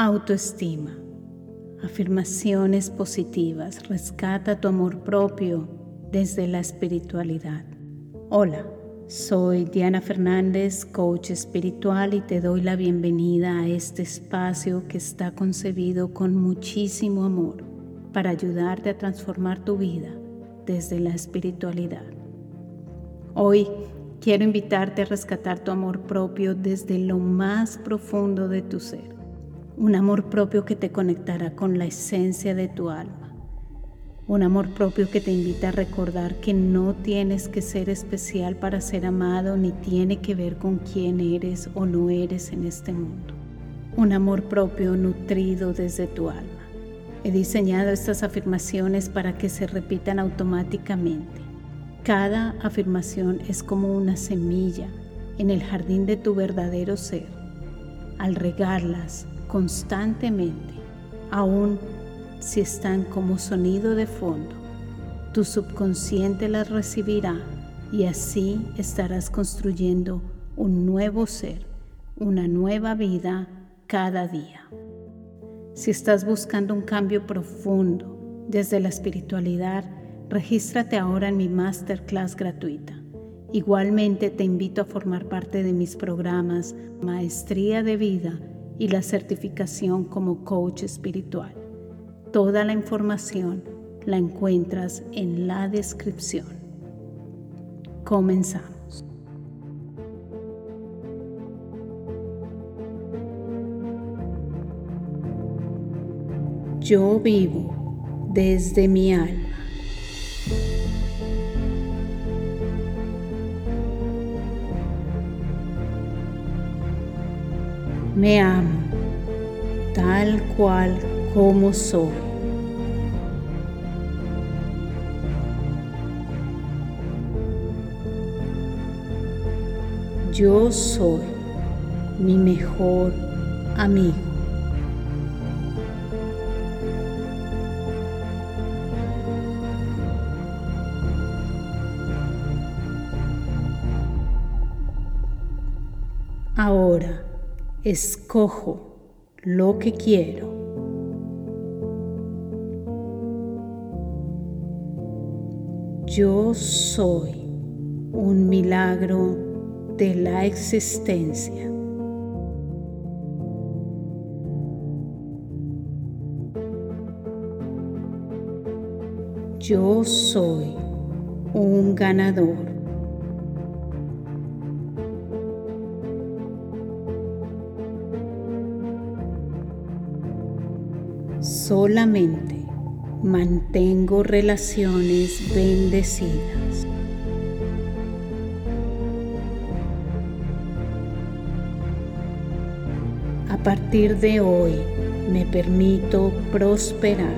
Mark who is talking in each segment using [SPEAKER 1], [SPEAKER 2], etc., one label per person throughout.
[SPEAKER 1] Autoestima. Afirmaciones positivas. Rescata tu amor propio desde la espiritualidad. Hola, soy Diana Fernández, coach espiritual y te doy la bienvenida a este espacio que está concebido con muchísimo amor para ayudarte a transformar tu vida desde la espiritualidad. Hoy quiero invitarte a rescatar tu amor propio desde lo más profundo de tu ser un amor propio que te conectará con la esencia de tu alma, un amor propio que te invita a recordar que no tienes que ser especial para ser amado ni tiene que ver con quién eres o no eres en este mundo, un amor propio nutrido desde tu alma. He diseñado estas afirmaciones para que se repitan automáticamente. Cada afirmación es como una semilla en el jardín de tu verdadero ser. Al regarlas, constantemente, aun si están como sonido de fondo. Tu subconsciente las recibirá y así estarás construyendo un nuevo ser, una nueva vida cada día. Si estás buscando un cambio profundo desde la espiritualidad, regístrate ahora en mi masterclass gratuita. Igualmente te invito a formar parte de mis programas Maestría de Vida y la certificación como coach espiritual. Toda la información la encuentras en la descripción. Comenzamos. Yo vivo desde mi alma. Me amo tal cual como soy. Yo soy mi mejor amigo. Escojo lo que quiero. Yo soy un milagro de la existencia. Yo soy un ganador. Solamente mantengo relaciones bendecidas. A partir de hoy me permito prosperar.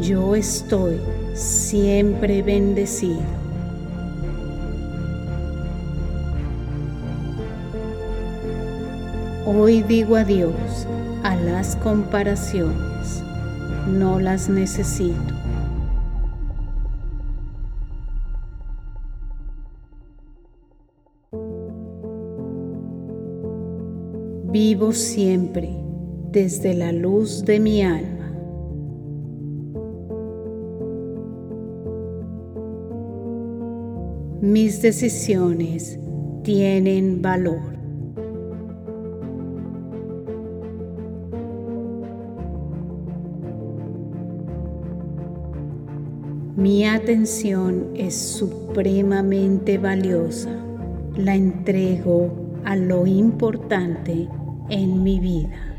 [SPEAKER 1] Yo estoy siempre bendecido. Hoy digo adiós a las comparaciones, no las necesito. Vivo siempre desde la luz de mi alma. Mis decisiones tienen valor. Atención es supremamente valiosa. La entrego a lo importante en mi vida.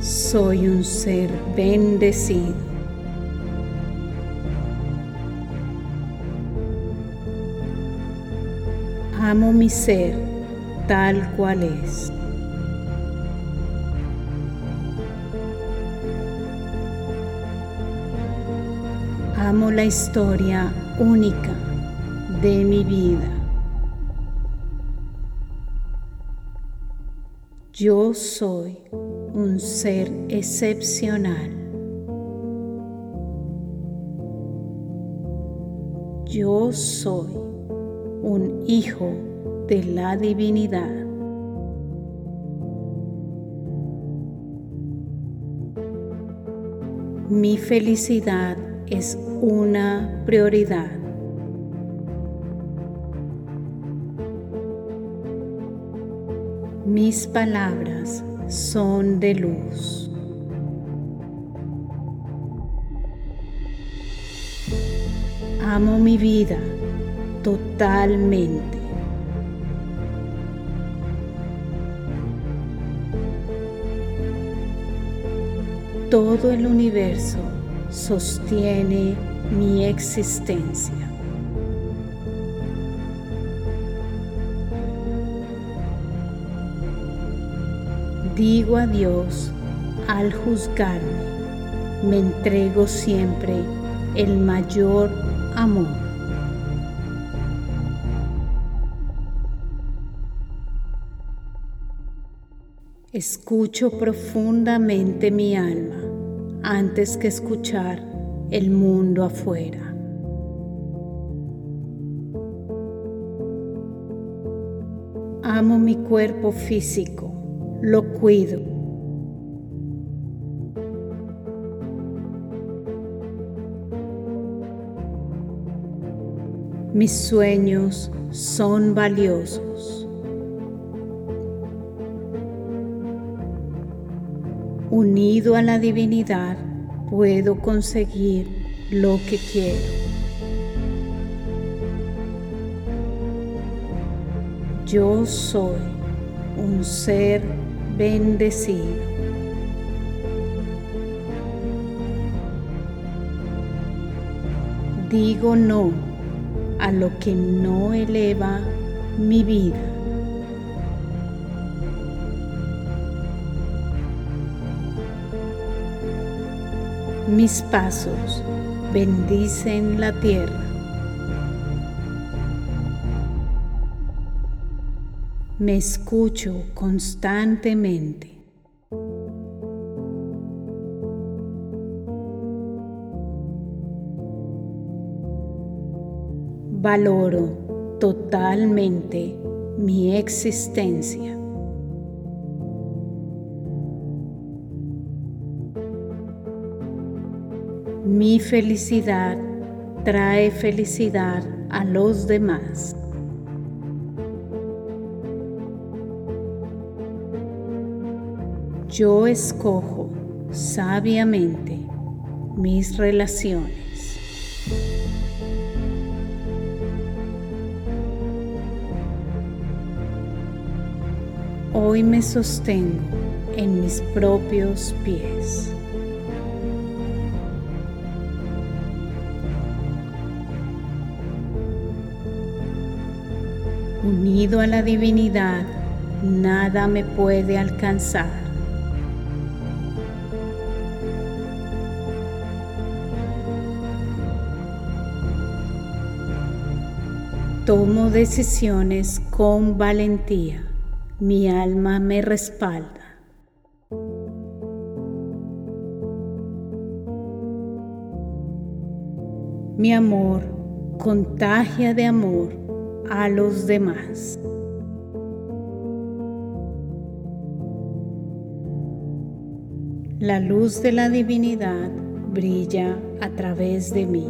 [SPEAKER 1] Soy un ser bendecido. Amo mi ser tal cual es. Amo la historia única de mi vida. Yo soy un ser excepcional. Yo soy un hijo de la divinidad. Mi felicidad es una prioridad. Mis palabras son de luz. Amo mi vida totalmente. Todo el universo sostiene mi existencia. Digo a Dios al juzgarme, me entrego siempre el mayor amor. Escucho profundamente mi alma antes que escuchar el mundo afuera. Amo mi cuerpo físico, lo cuido. Mis sueños son valiosos. Unido a la divinidad, puedo conseguir lo que quiero. Yo soy un ser bendecido. Digo no a lo que no eleva mi vida. Mis pasos bendicen la tierra. Me escucho constantemente. Valoro totalmente mi existencia. Mi felicidad trae felicidad a los demás. Yo escojo sabiamente mis relaciones. Hoy me sostengo en mis propios pies. Unido a la divinidad, nada me puede alcanzar. Tomo decisiones con valentía. Mi alma me respalda. Mi amor contagia de amor a los demás. La luz de la divinidad brilla a través de mí.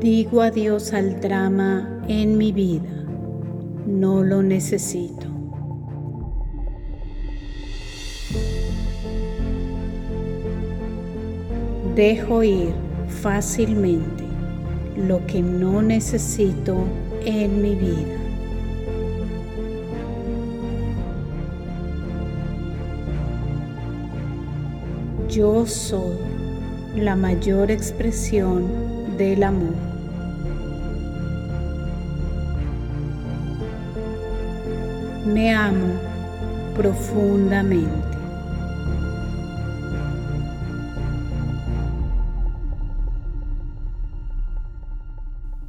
[SPEAKER 1] Digo adiós al drama en mi vida. No lo necesito. Dejo ir fácilmente lo que no necesito en mi vida. Yo soy la mayor expresión del amor. Me amo profundamente.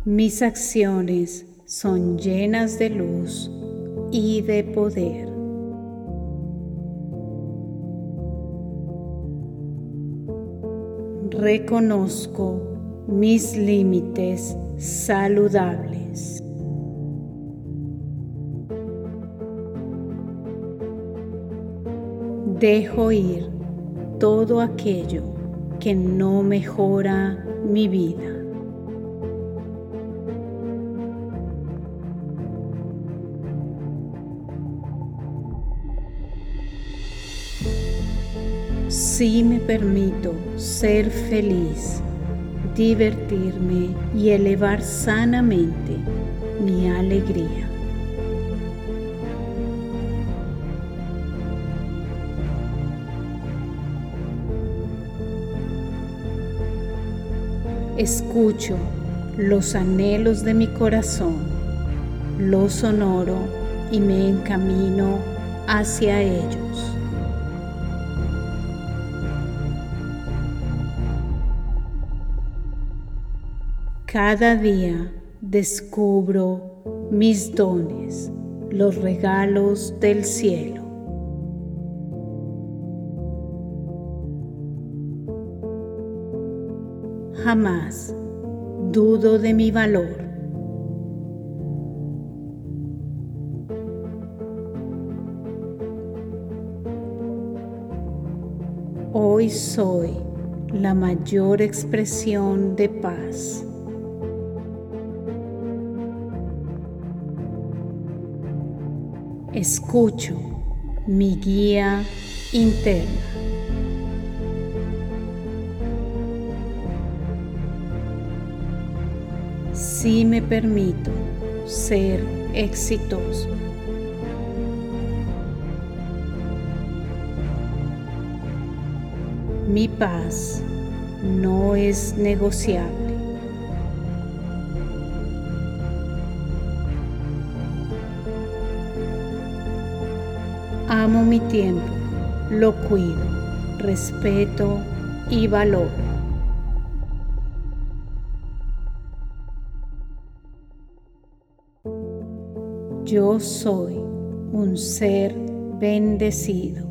[SPEAKER 1] Mis acciones son llenas de luz y de poder. Reconozco mis límites saludables. Dejo ir todo aquello que no mejora mi vida. Si me permito ser feliz, divertirme y elevar sanamente mi alegría. Escucho los anhelos de mi corazón, los honoro y me encamino hacia ellos. Cada día descubro mis dones, los regalos del cielo. jamás dudo de mi valor. Hoy soy la mayor expresión de paz. Escucho mi guía interna. si me permito ser exitoso. Mi paz no es negociable. Amo mi tiempo, lo cuido, respeto y valoro. Yo soy un ser bendecido.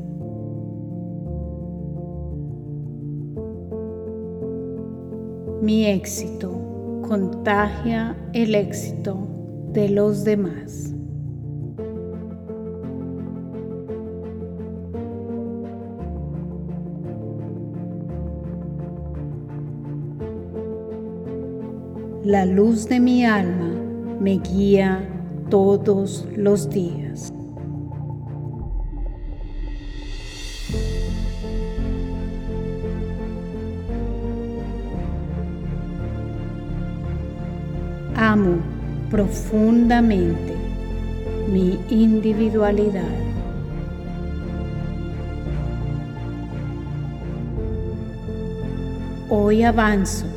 [SPEAKER 1] Mi éxito contagia el éxito de los demás. La luz de mi alma me guía todos los días. Amo profundamente mi individualidad. Hoy avanzo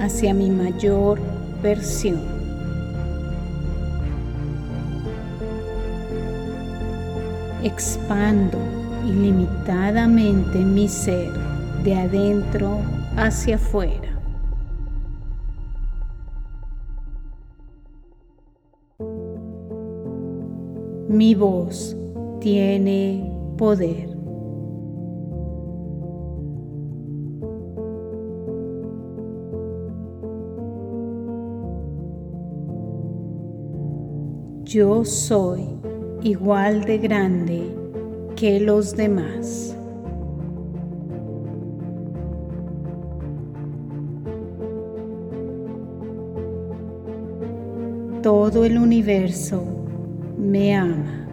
[SPEAKER 1] hacia mi mayor versión. expando ilimitadamente mi ser de adentro hacia afuera. Mi voz tiene poder. Yo soy igual de grande que los demás. Todo el universo me ama.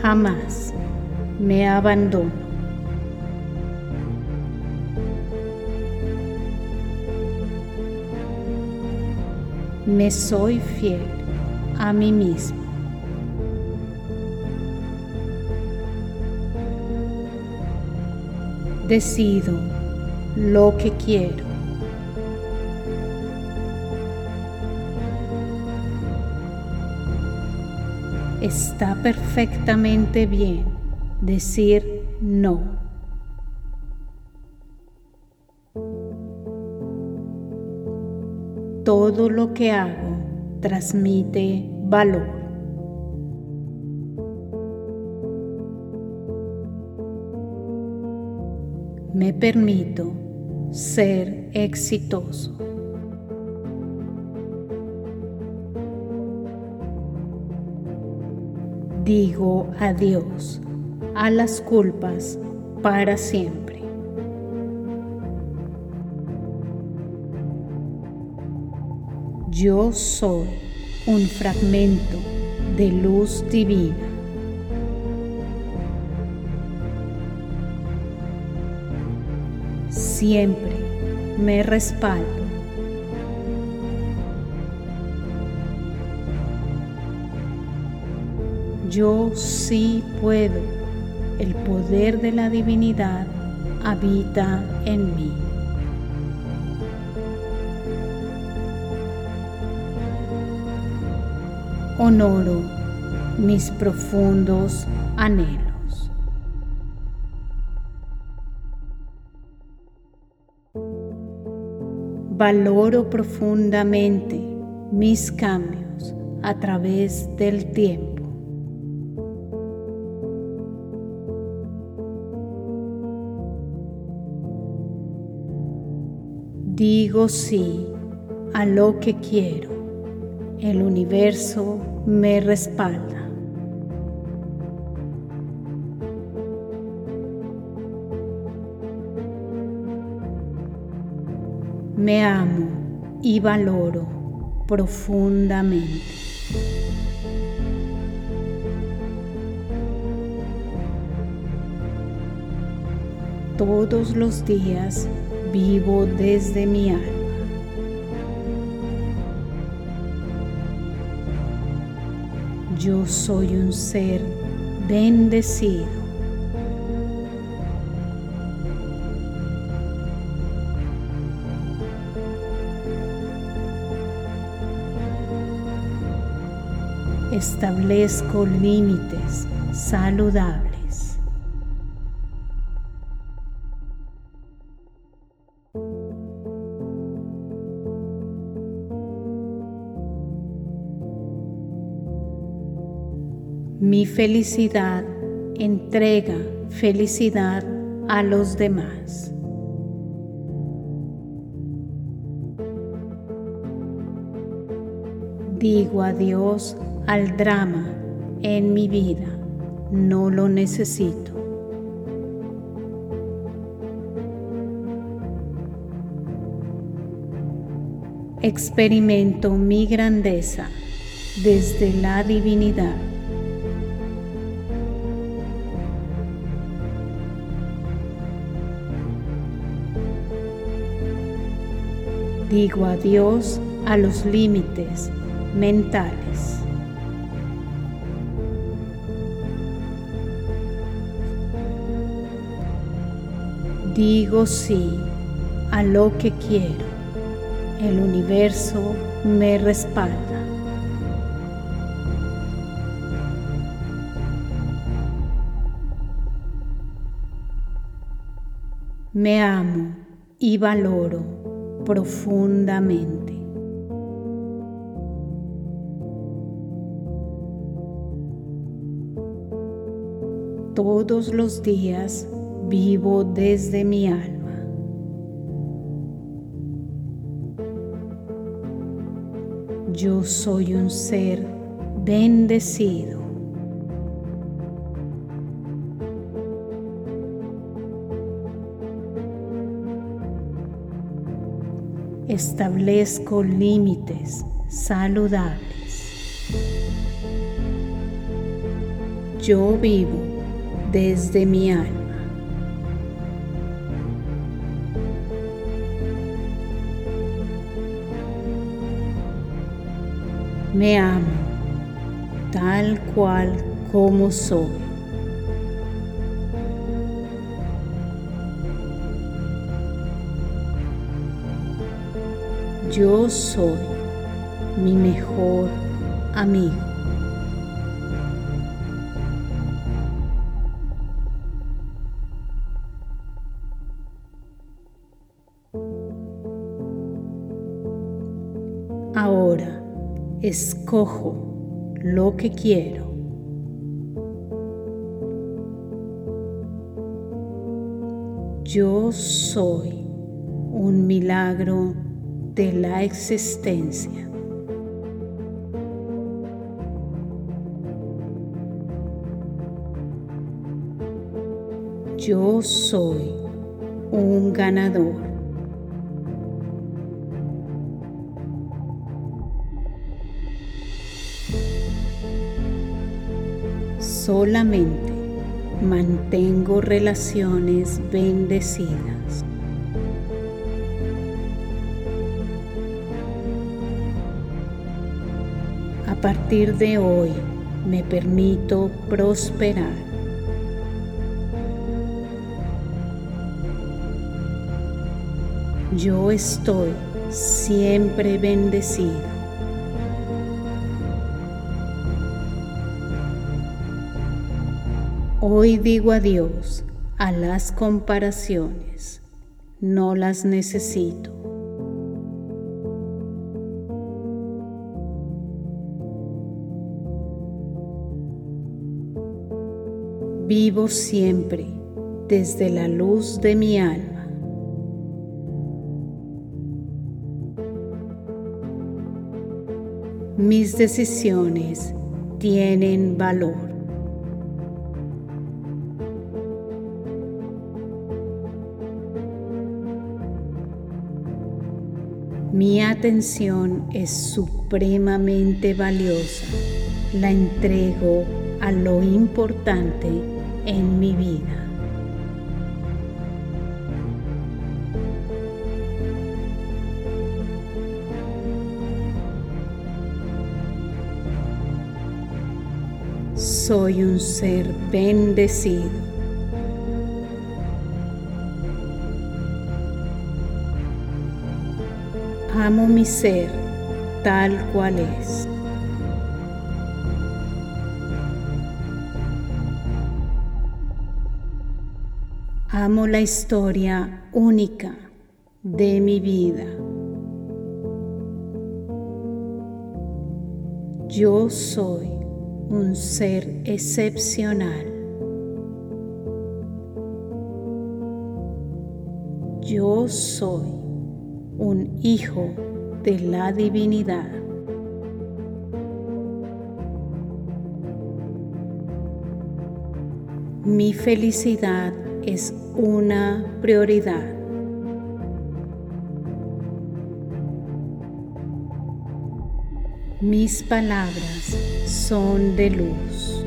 [SPEAKER 1] Jamás me abandono. Me soy fiel a mí mismo. Decido lo que quiero. Está perfectamente bien decir no. Todo lo que hago transmite valor. Me permito ser exitoso. Digo adiós a las culpas para siempre. Yo soy un fragmento de luz divina. Siempre me respaldo. Yo sí puedo el poder de la divinidad habita en mí. Honoro mis profundos anhelos. Valoro profundamente mis cambios a través del tiempo. Digo sí a lo que quiero. El universo me respalda. Me amo y valoro profundamente. Todos los días vivo desde mi alma. Yo soy un ser bendecido. Establezco límites saludables. Mi felicidad entrega felicidad a los demás. Digo adiós al drama en mi vida, no lo necesito. Experimento mi grandeza desde la divinidad. Digo adiós a los límites mentales. Digo sí a lo que quiero. El universo me respalda. Me amo y valoro profundamente. Todos los días vivo desde mi alma. Yo soy un ser bendecido. Establezco límites saludables. Yo vivo desde mi alma. Me amo tal cual como soy. Yo soy mi mejor amigo. Ahora escojo lo que quiero. Yo soy un milagro de la existencia. Yo soy un ganador. Solamente mantengo relaciones bendecidas. Partir de hoy me permito prosperar. Yo estoy siempre bendecido. Hoy digo adiós a las comparaciones. No las necesito. Vivo siempre desde la luz de mi alma. Mis decisiones tienen valor. Mi atención es supremamente valiosa. La entrego a lo importante en mi vida. Soy un ser bendecido. Amo mi ser tal cual es. Amo la historia única de mi vida. Yo soy un ser excepcional. Yo soy un hijo de la divinidad. Mi felicidad es una prioridad. Mis palabras son de luz.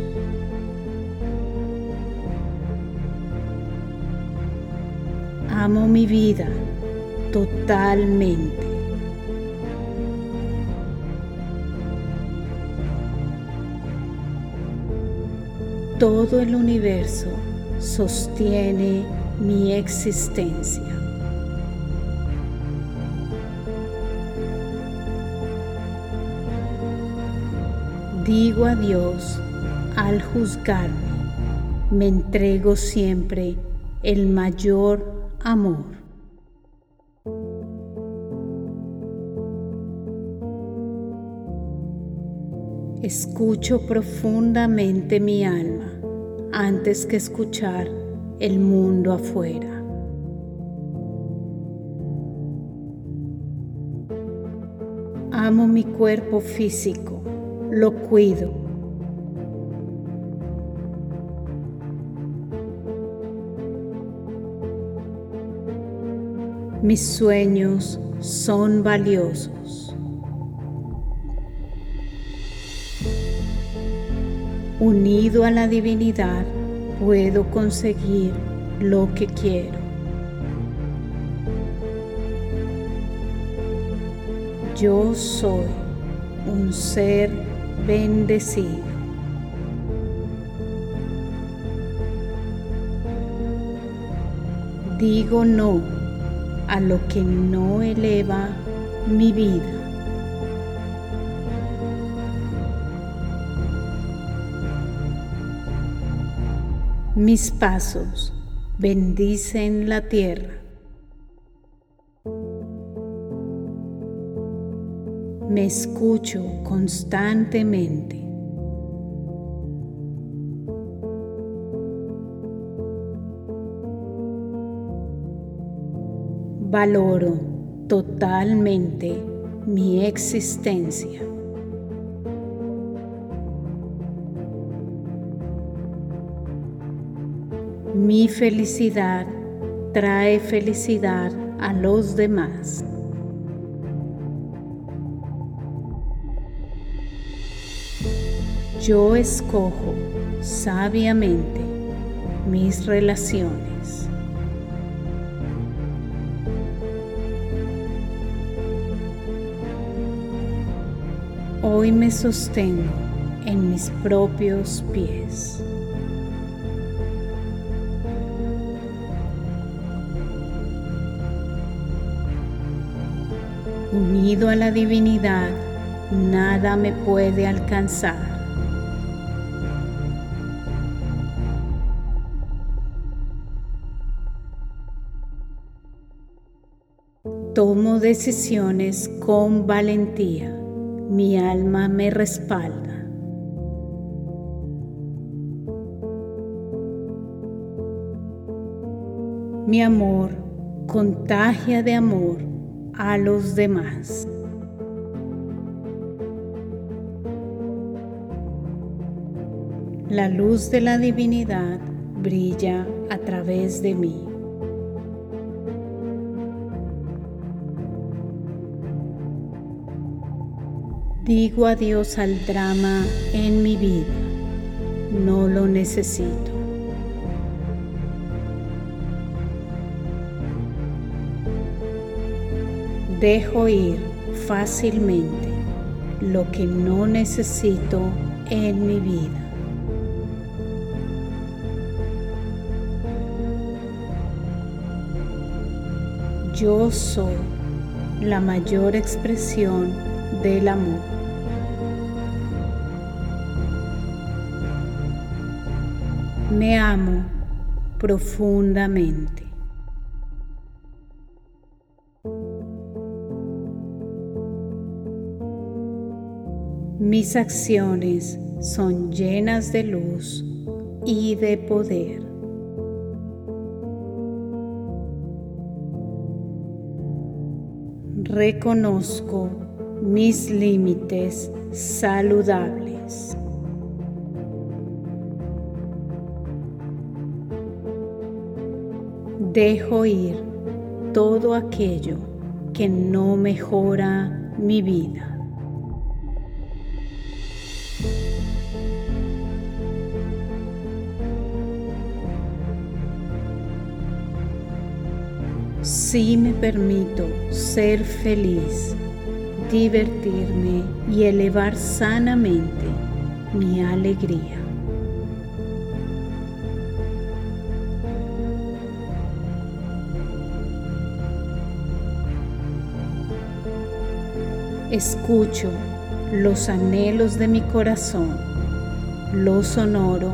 [SPEAKER 1] Amo mi vida totalmente. Todo el universo sostiene mi existencia. Digo adiós al juzgarme, me entrego siempre el mayor amor. Escucho profundamente mi alma antes que escuchar el mundo afuera. Amo mi cuerpo físico, lo cuido. Mis sueños son valiosos. Unido a la divinidad, puedo conseguir lo que quiero. Yo soy un ser bendecido. Digo no a lo que no eleva mi vida. Mis pasos bendicen la tierra. Me escucho constantemente. Valoro totalmente mi existencia. Mi felicidad trae felicidad a los demás. Yo escojo sabiamente mis relaciones. Hoy me sostengo en mis propios pies. Unido a la divinidad, nada me puede alcanzar. Tomo decisiones con valentía. Mi alma me respalda. Mi amor contagia de amor a los demás. La luz de la divinidad brilla a través de mí. Digo adiós al drama en mi vida. No lo necesito. Dejo ir fácilmente lo que no necesito en mi vida. Yo soy la mayor expresión del amor. Me amo profundamente. Mis acciones son llenas de luz y de poder. Reconozco mis límites saludables. dejo ir todo aquello que no mejora mi vida. Si me permito ser feliz, divertirme y elevar sanamente mi alegría. Escucho los anhelos de mi corazón, los honoro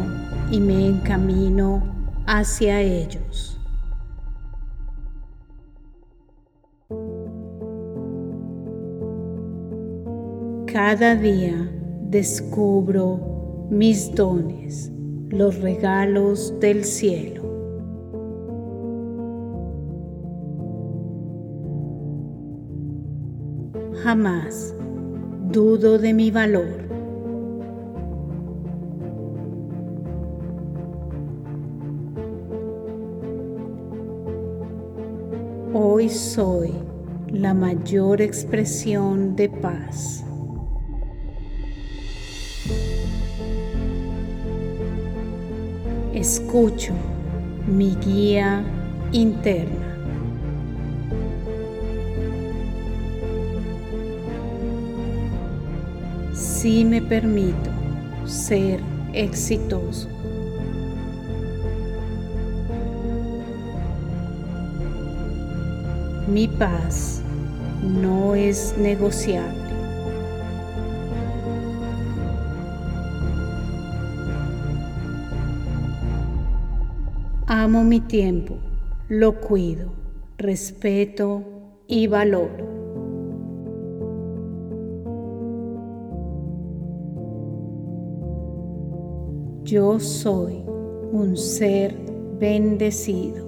[SPEAKER 1] y me encamino hacia ellos. Cada día descubro mis dones, los regalos del cielo. jamás dudo de mi valor. Hoy soy la mayor expresión de paz. Escucho mi guía interna. si me permito ser exitoso. Mi paz no es negociable. Amo mi tiempo, lo cuido, respeto y valoro. Yo soy un ser bendecido.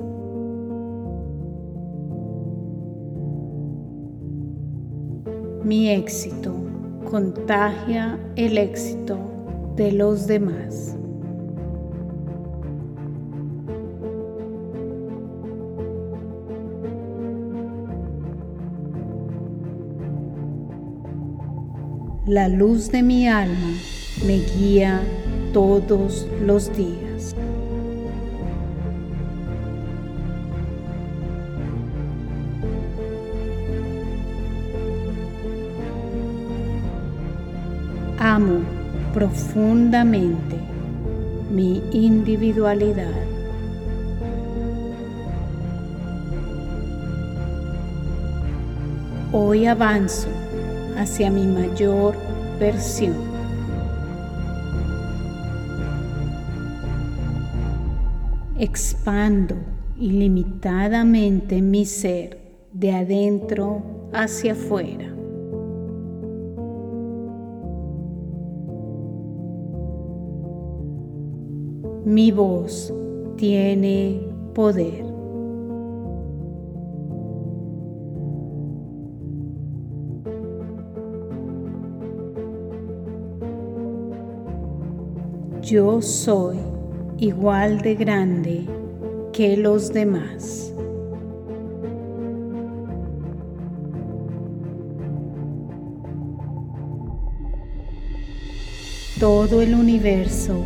[SPEAKER 1] Mi éxito contagia el éxito de los demás. La luz de mi alma me guía todos los días. Amo profundamente mi individualidad. Hoy avanzo hacia mi mayor versión. Expando ilimitadamente mi ser de adentro hacia afuera. Mi voz tiene poder. Yo soy igual de grande que los demás. Todo el universo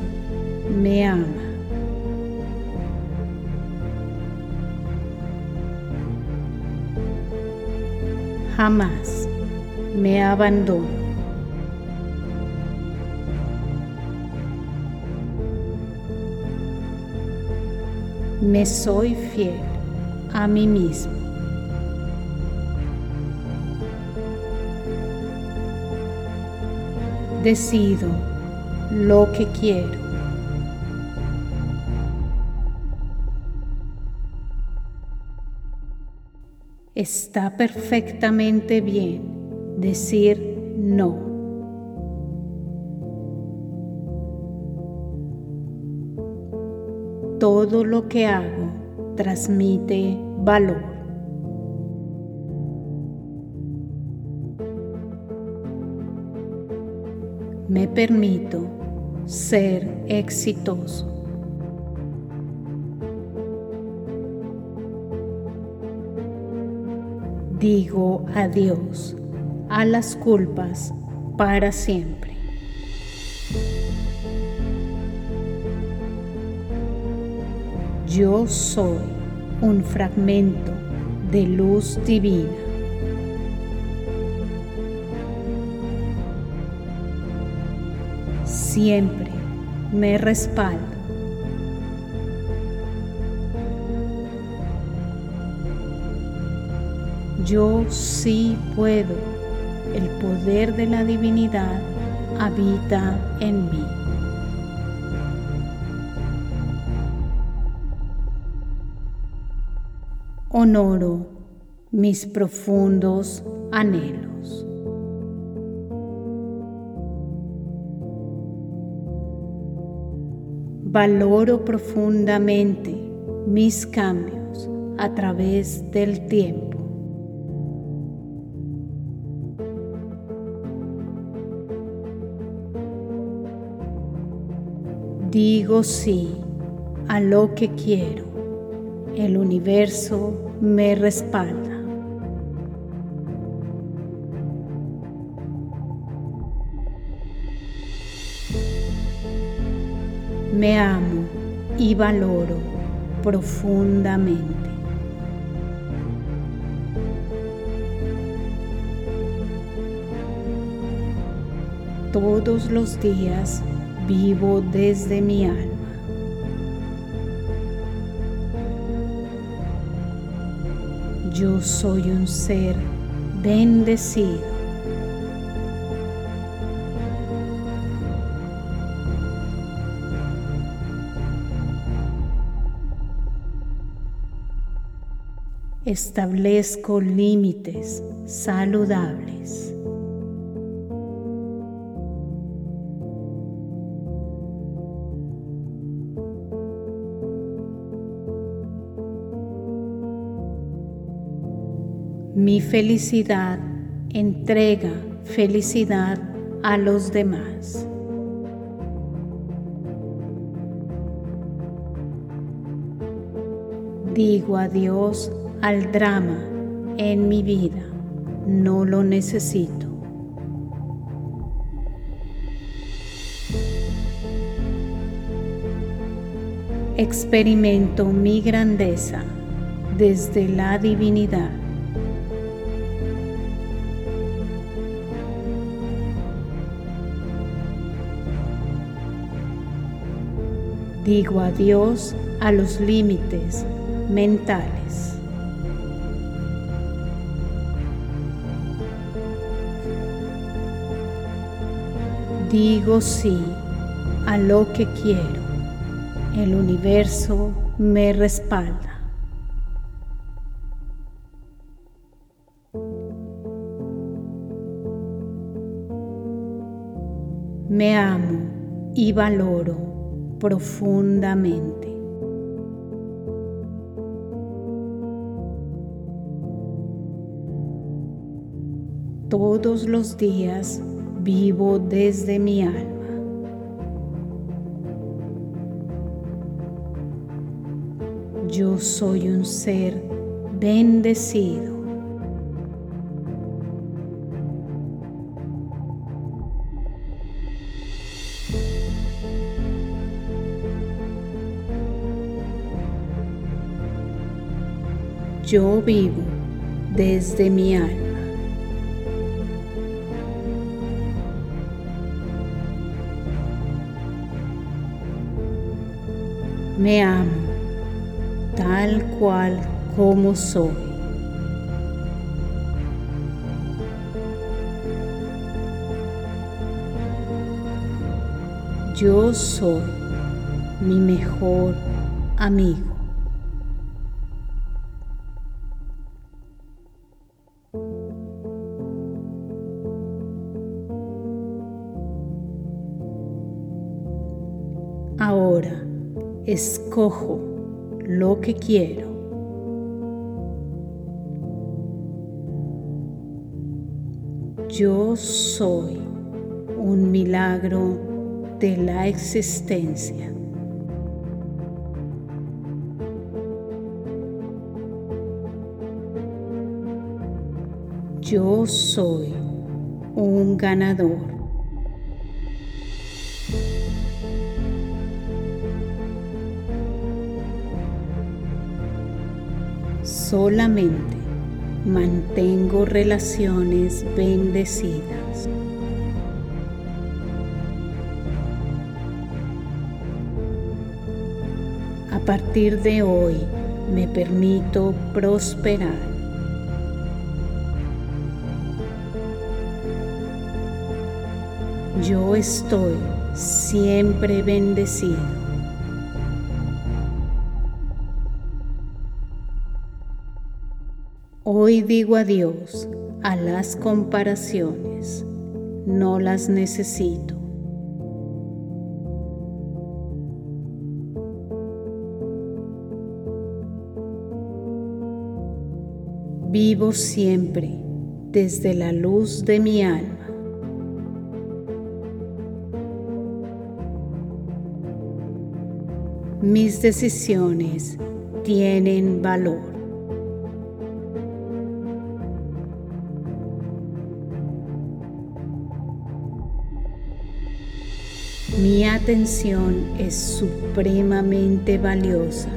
[SPEAKER 1] me ama. Jamás me abandono. Me soy fiel a mí mismo. Decido lo que quiero. Está perfectamente bien decir no. Todo lo que hago transmite valor. Me permito ser exitoso. Digo adiós a las culpas para siempre. Yo soy un fragmento de luz divina. Siempre me respaldo. Yo sí puedo. El poder de la divinidad habita en mí. Honoro mis profundos anhelos. Valoro profundamente mis cambios a través del tiempo. Digo sí a lo que quiero el universo me respalda. Me amo y valoro profundamente. Todos los días vivo desde mi alma. Yo soy un ser bendecido. Establezco límites saludables. Mi felicidad entrega felicidad a los demás. Digo adiós al drama en mi vida, no lo necesito. Experimento mi grandeza desde la divinidad. Digo adiós a los límites mentales. Digo sí a lo que quiero. El universo me respalda. Me amo y valoro profundamente. Todos los días vivo desde mi alma. Yo soy un ser bendecido. Yo vivo desde mi alma. Me amo tal cual como soy. Yo soy mi mejor amigo. Lo que quiero. Yo soy un milagro de la existencia. Yo soy un ganador. Solamente mantengo relaciones bendecidas. A partir de hoy me permito prosperar. Yo estoy siempre bendecido. Hoy digo adiós a las comparaciones, no las necesito. Vivo siempre desde la luz de mi alma. Mis decisiones tienen valor. Mi atención es supremamente valiosa.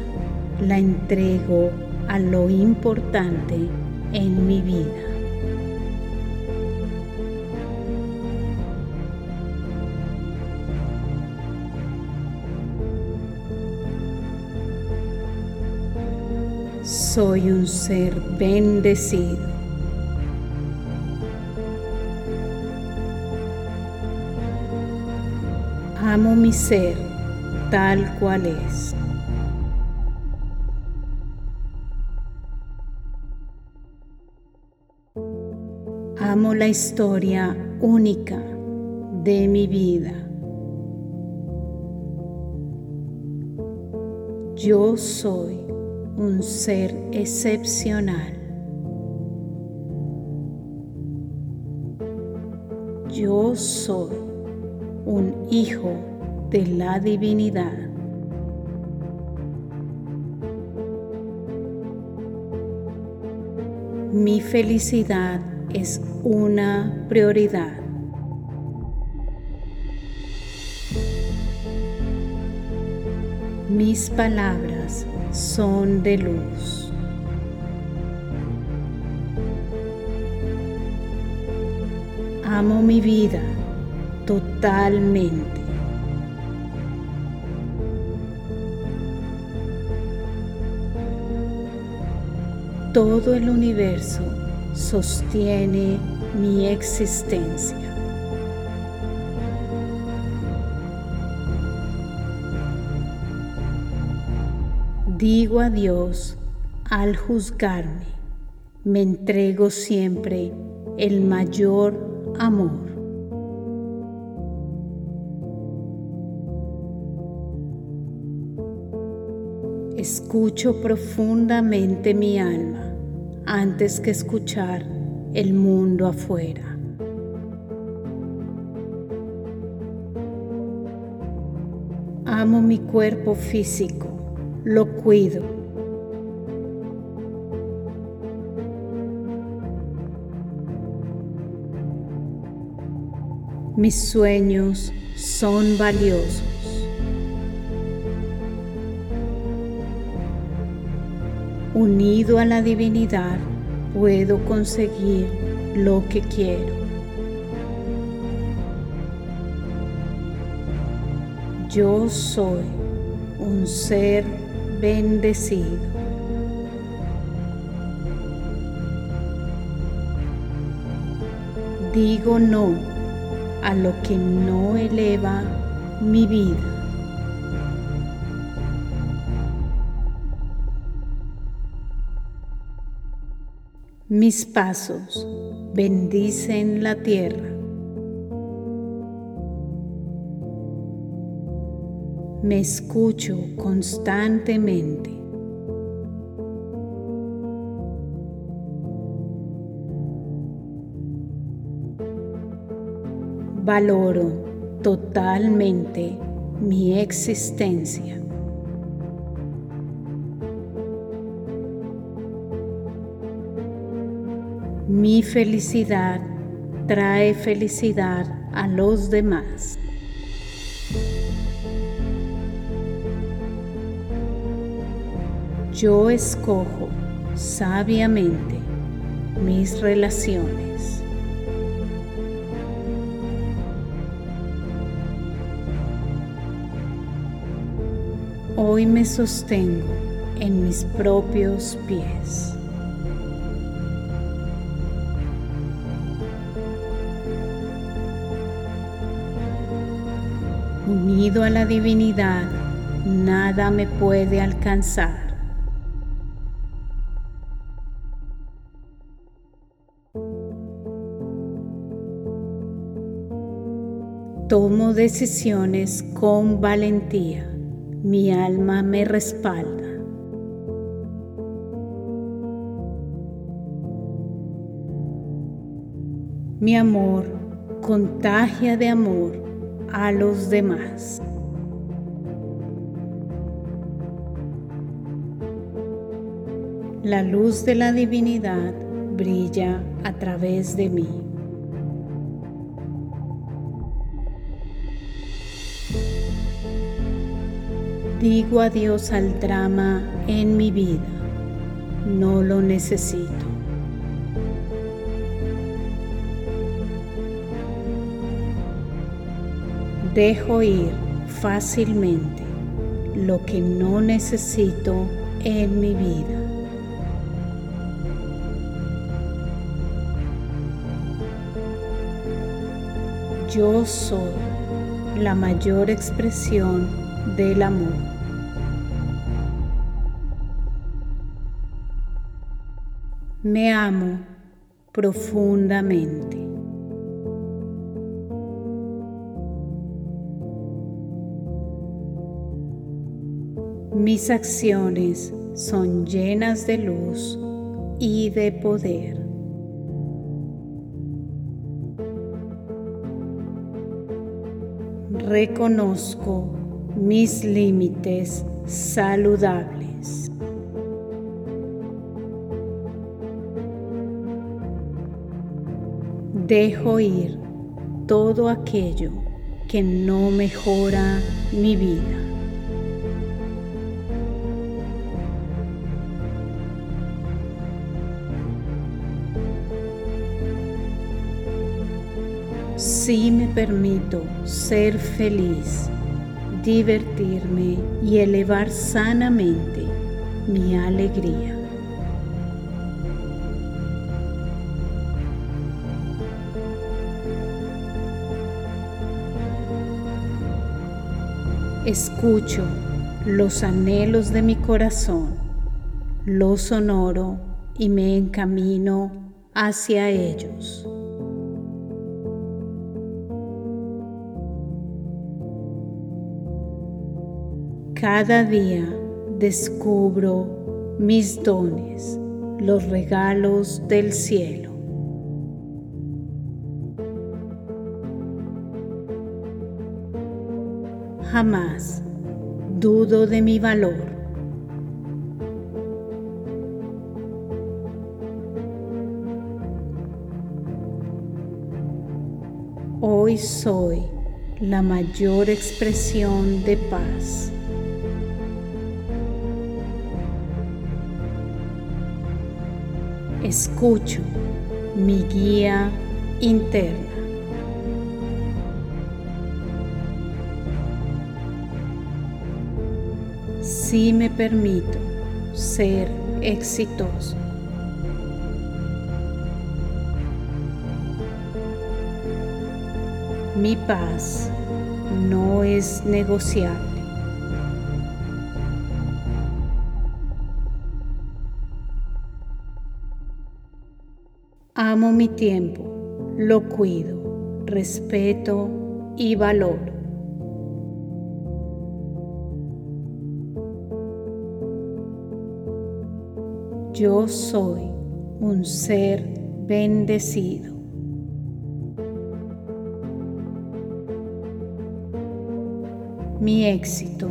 [SPEAKER 1] La entrego a lo importante en mi vida. Soy un ser bendecido. Amo mi ser tal cual es. Amo la historia única de mi vida. Yo soy un ser excepcional. Yo soy un hijo de la divinidad. Mi felicidad es una prioridad. Mis palabras son de luz. Amo mi vida totalmente. Todo el universo sostiene mi existencia. Digo a Dios al juzgarme, me entrego siempre el mayor amor. Escucho profundamente mi alma antes que escuchar el mundo afuera. Amo mi cuerpo físico, lo cuido. Mis sueños son valiosos. Unido a la divinidad, puedo conseguir lo que quiero. Yo soy un ser bendecido. Digo no a lo que no eleva mi vida. Mis pasos bendicen la tierra. Me escucho constantemente. Valoro totalmente mi existencia. Mi felicidad trae felicidad a los demás. Yo escojo sabiamente mis relaciones. Hoy me sostengo en mis propios pies. Unido a la divinidad, nada me puede alcanzar. Tomo decisiones con valentía. Mi alma me respalda. Mi amor contagia de amor a los demás. La luz de la divinidad brilla a través de mí. Digo adiós al drama en mi vida. No lo necesito. Dejo ir fácilmente lo que no necesito en mi vida. Yo soy la mayor expresión del amor. Me amo profundamente. Mis acciones son llenas de luz y de poder. reconozco mis límites saludables. Dejo ir todo aquello que no mejora mi vida. Si me permito ser feliz, divertirme y elevar sanamente mi alegría. Escucho los anhelos de mi corazón, los honoro y me encamino hacia ellos. Cada día descubro mis dones, los regalos del cielo. Jamás dudo de mi valor. Hoy soy la mayor expresión de paz. Escucho mi guía interna. Si me permito ser exitoso. Mi paz no es negociable. Mi tiempo, lo cuido, respeto y valoro. Yo soy un ser bendecido. Mi éxito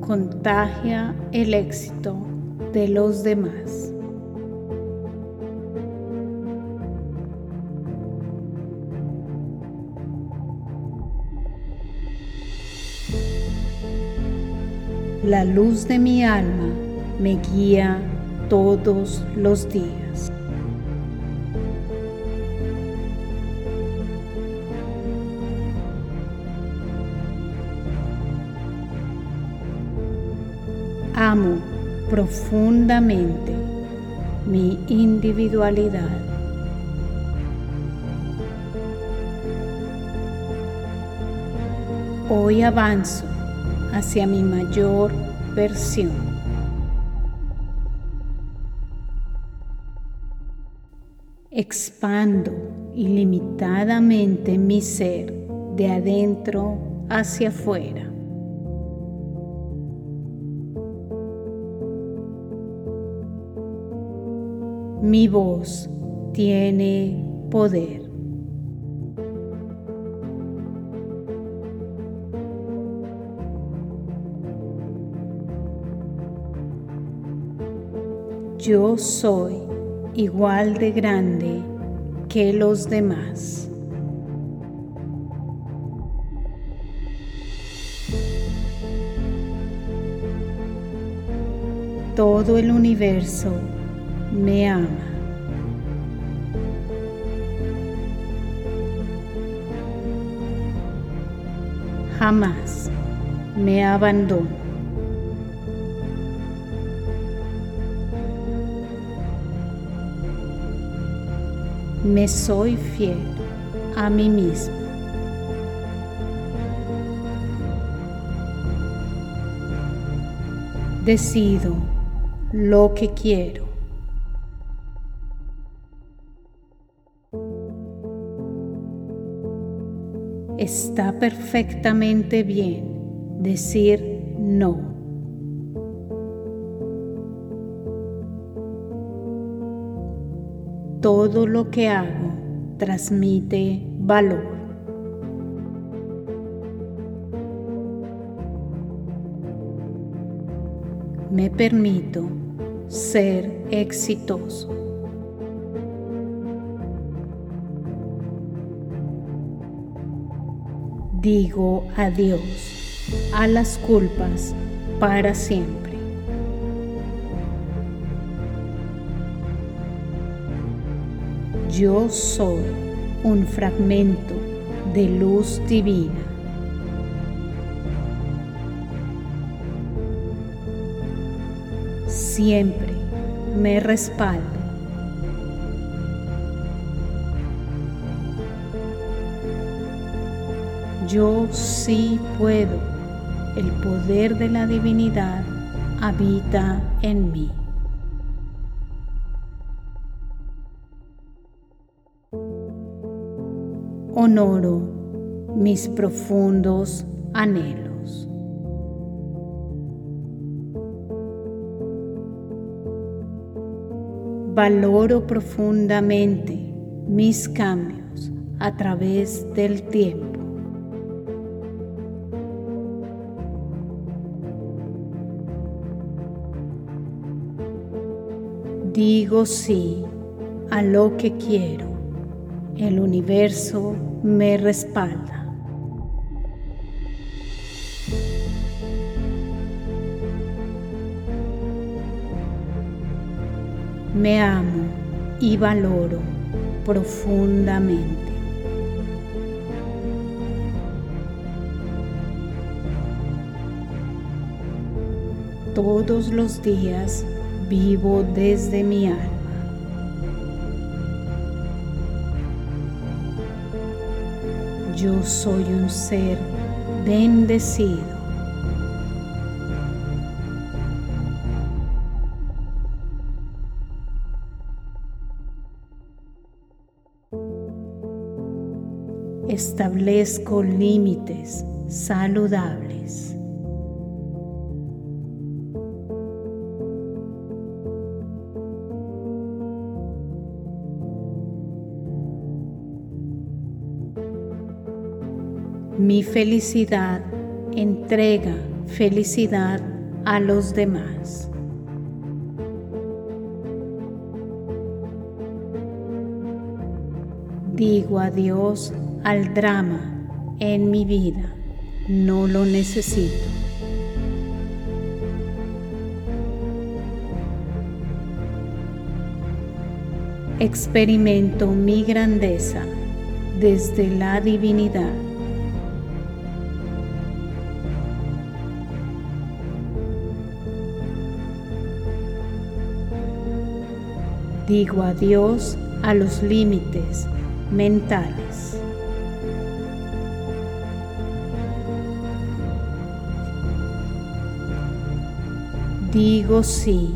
[SPEAKER 1] contagia el éxito de los demás. La luz de mi alma me guía todos los días. Amo profundamente mi individualidad. Hoy avanzo hacia mi mayor versión. Expando ilimitadamente mi ser de adentro hacia afuera. Mi voz tiene poder. Yo soy igual de grande que los demás. Todo el universo me ama. Jamás me abandono. Me soy fiel a mí mismo. Decido lo que quiero. Está perfectamente bien decir no. Todo lo que hago transmite valor. Me permito ser exitoso. Digo adiós a las culpas para siempre. Yo soy un fragmento de luz divina. Siempre me respaldo. Yo sí puedo. El poder de la divinidad habita en mí. Honoro mis profundos anhelos. Valoro profundamente mis cambios a través del tiempo. Digo sí a lo que quiero. El universo me respalda. Me amo y valoro profundamente. Todos los días vivo desde mi alma. Yo soy un ser bendecido. Establezco límites saludables. Mi felicidad entrega felicidad a los demás. Digo adiós al drama en mi vida. No lo necesito. Experimento mi grandeza desde la divinidad. Digo adiós a los límites mentales. Digo sí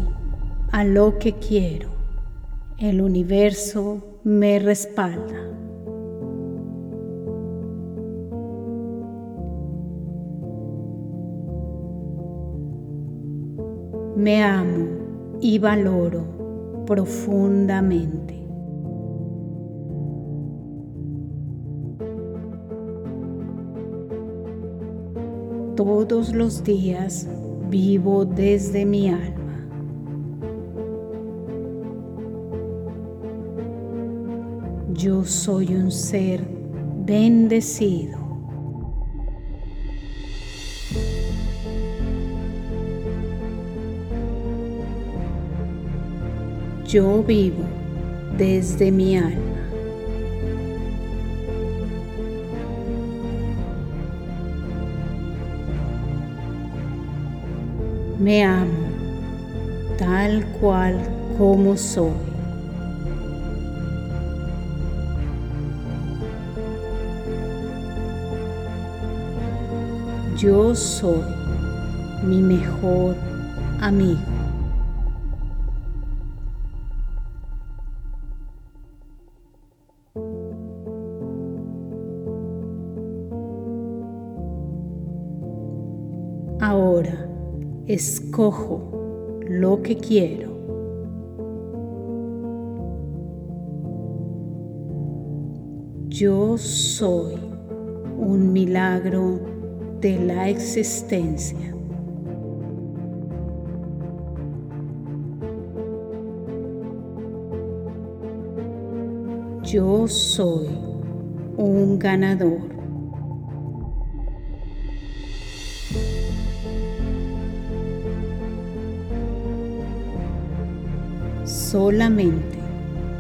[SPEAKER 1] a lo que quiero. El universo me respalda. Me amo y valoro profundamente. Todos los días vivo desde mi alma. Yo soy un ser bendecido. Yo vivo desde mi alma. Me amo tal cual como soy. Yo soy mi mejor amigo. escojo lo que quiero. Yo soy un milagro de la existencia. Yo soy un ganador. Solamente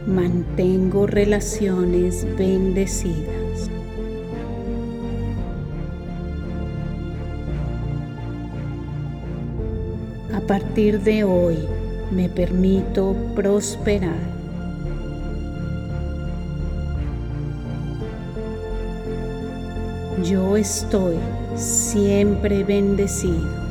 [SPEAKER 1] mantengo relaciones bendecidas. A partir de hoy me permito prosperar. Yo estoy siempre bendecido.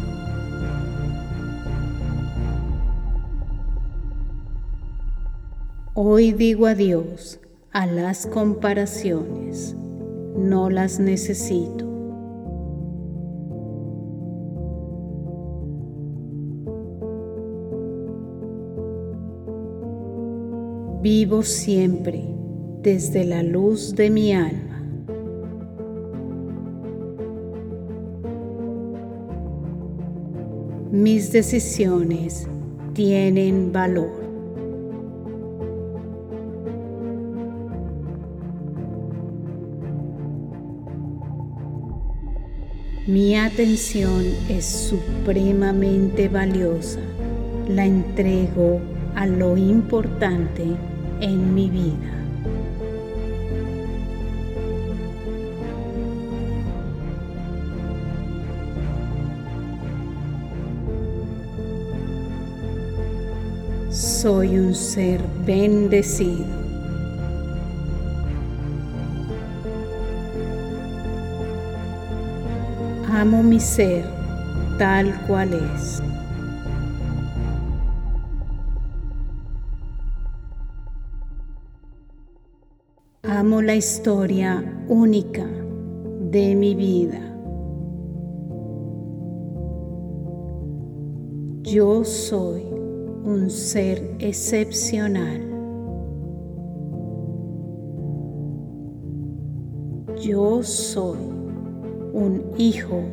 [SPEAKER 1] Hoy digo adiós a las comparaciones. No las necesito. Vivo siempre desde la luz de mi alma. Mis decisiones tienen valor. Mi atención es supremamente valiosa. La entrego a lo importante en mi vida. Soy un ser bendecido. Amo mi ser tal cual es. Amo la historia única de mi vida. Yo soy un ser excepcional. Yo soy un hijo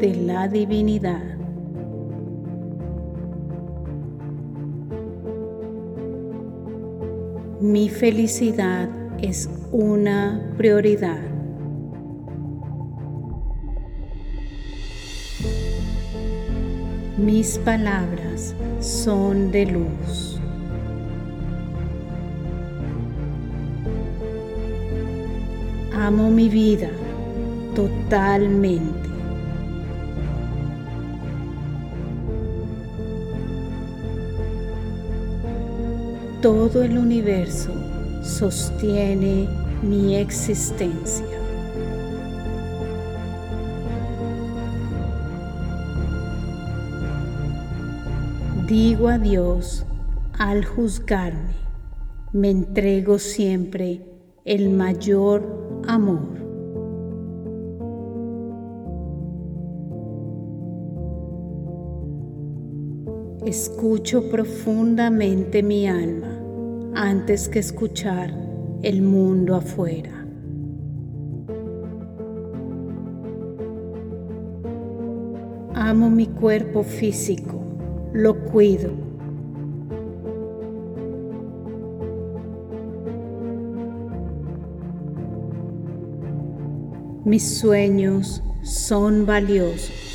[SPEAKER 1] de la divinidad. Mi felicidad es una prioridad. Mis palabras son de luz. Amo mi vida totalmente. Todo el universo sostiene mi existencia. Digo a Dios al juzgarme, me entrego siempre el mayor amor. Escucho profundamente mi alma antes que escuchar el mundo afuera. Amo mi cuerpo físico, lo cuido. Mis sueños son valiosos.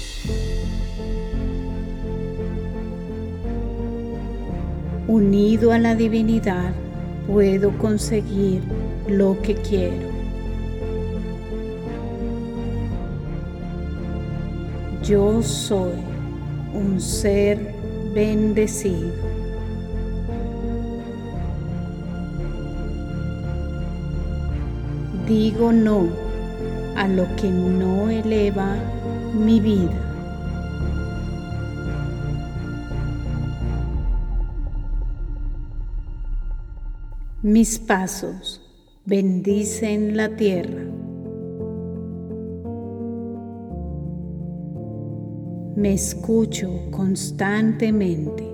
[SPEAKER 1] Unido a la divinidad, puedo conseguir lo que quiero. Yo soy un ser bendecido. Digo no a lo que no eleva mi vida. Mis pasos bendicen la tierra. Me escucho constantemente.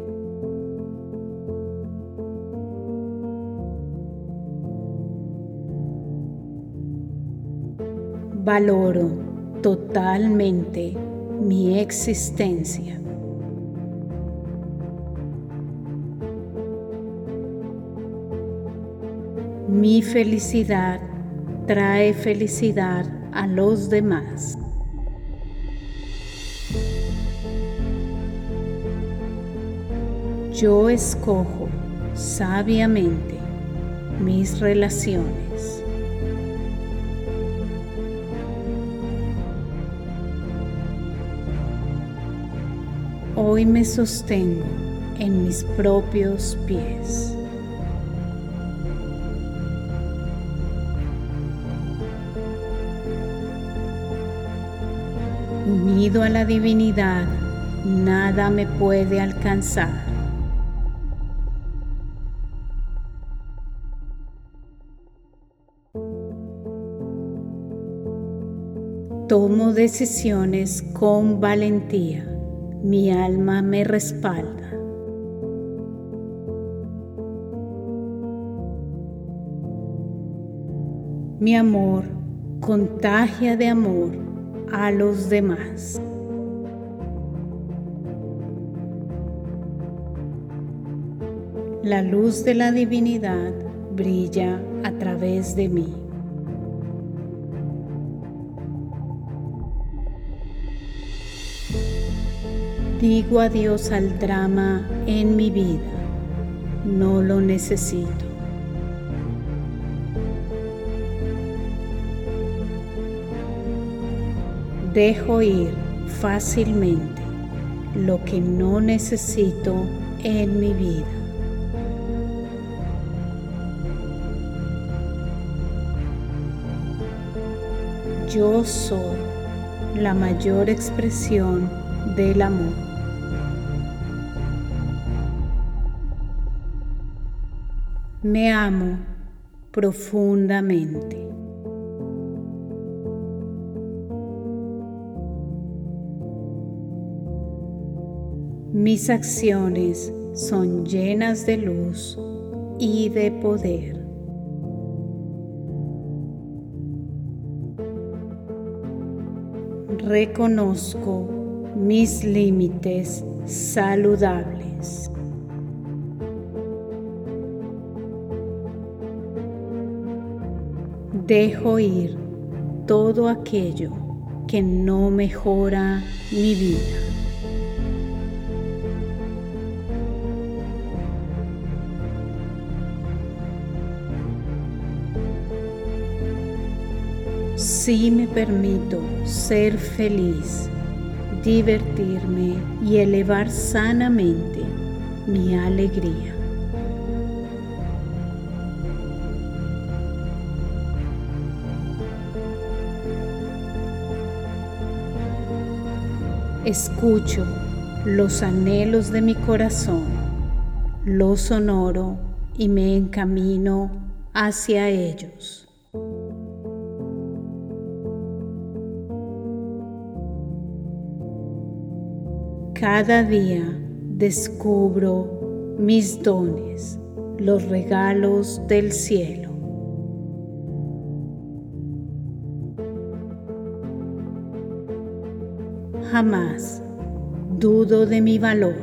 [SPEAKER 1] Valoro totalmente mi existencia. Mi felicidad trae felicidad a los demás. Yo escojo sabiamente mis relaciones. Hoy me sostengo en mis propios pies. Unido a la divinidad, nada me puede alcanzar. Tomo decisiones con valentía. Mi alma me respalda. Mi amor contagia de amor a los demás. La luz de la divinidad brilla a través de mí. Digo adiós al drama en mi vida. No lo necesito. Dejo ir fácilmente lo que no necesito en mi vida. Yo soy la mayor expresión del amor. Me amo profundamente. Mis acciones son llenas de luz y de poder. Reconozco mis límites saludables. dejo ir todo aquello que no mejora mi vida. Si me permito ser feliz, divertirme y elevar sanamente mi alegría. Escucho los anhelos de mi corazón, los sonoro y me encamino hacia ellos. Cada día descubro mis dones, los regalos del cielo. jamás dudo de mi valor.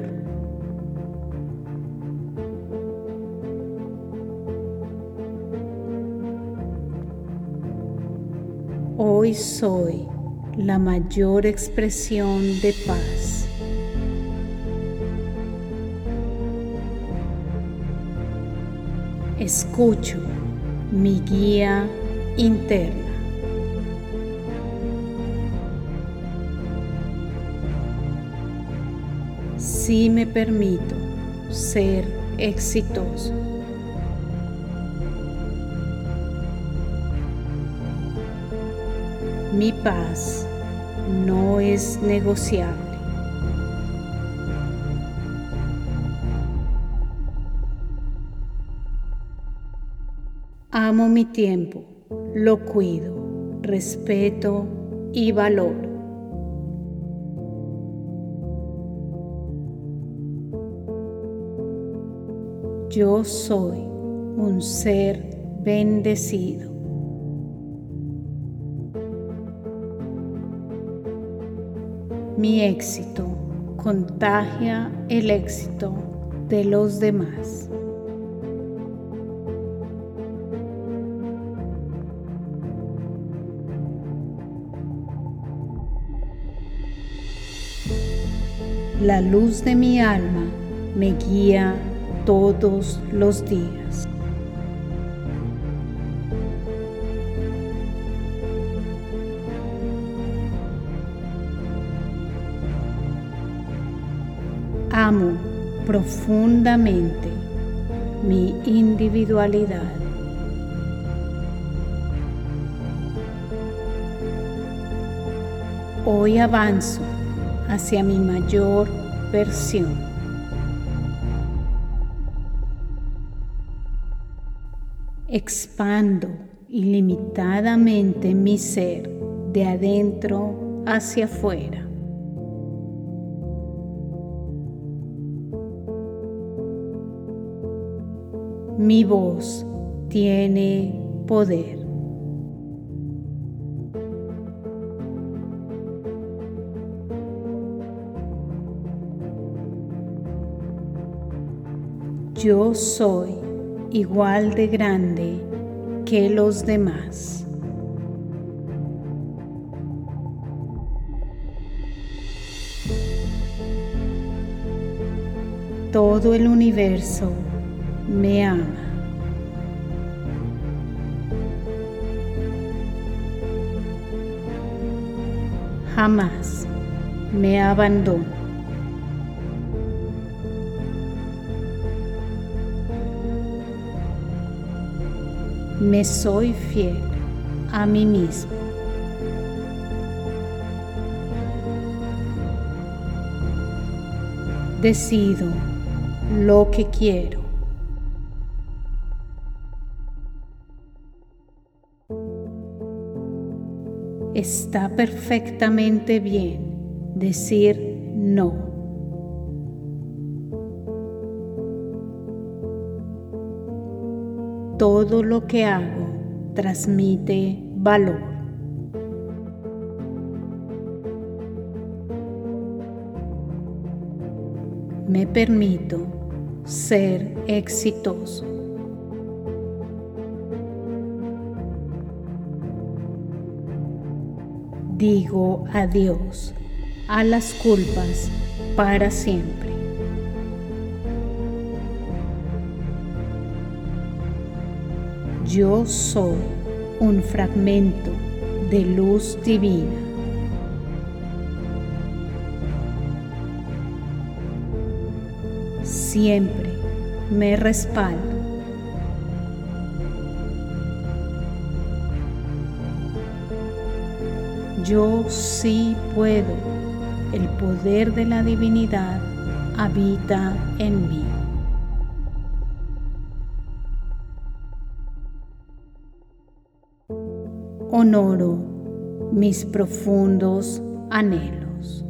[SPEAKER 1] Hoy soy la mayor expresión de paz. Escucho mi guía interna. si me permito ser exitoso. Mi paz no es negociable. Amo mi tiempo, lo cuido, respeto y valoro. Yo soy un ser bendecido. Mi éxito contagia el éxito de los demás. La luz de mi alma me guía todos los días. Amo profundamente mi individualidad. Hoy avanzo hacia mi mayor versión. Expando ilimitadamente mi ser de adentro hacia afuera. Mi voz tiene poder. Yo soy igual de grande que los demás. Todo el universo me ama. Jamás me abandono. Me soy fiel a mí mismo. Decido lo que quiero. Está perfectamente bien decir no. Todo lo que hago transmite valor. Me permito ser exitoso. digo adiós a las culpas para siempre. Yo soy un fragmento de luz divina. Siempre me respaldo Yo sí puedo. El poder de la divinidad habita en mí. Honoro mis profundos anhelos.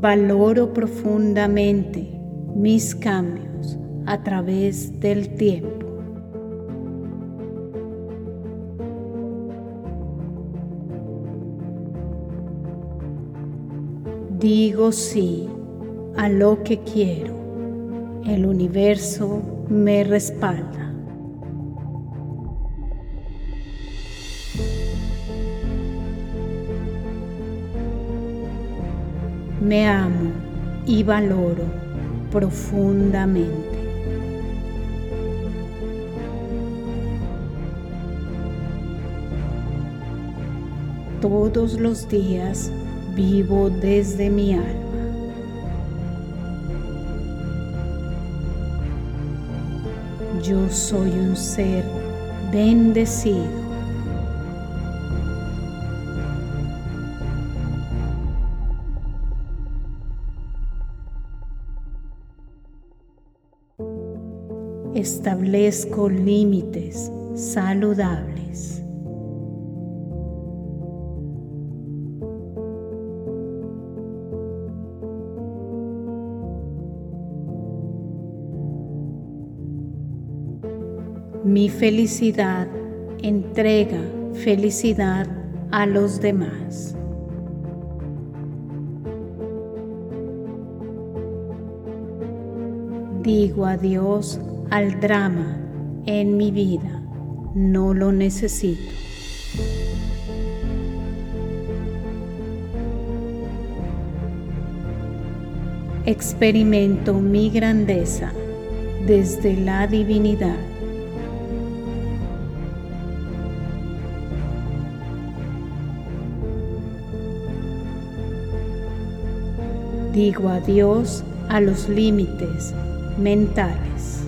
[SPEAKER 1] Valoro profundamente mis cambios a través del tiempo. Digo sí a lo que quiero. El universo me respalda. Me amo y valoro profundamente. Todos los días vivo desde mi alma. Yo soy un ser bendecido. Establezco límites saludables. felicidad, entrega felicidad a los demás. Digo adiós al drama en mi vida, no lo necesito. Experimento mi grandeza desde la divinidad. Digo adiós a los límites mentales.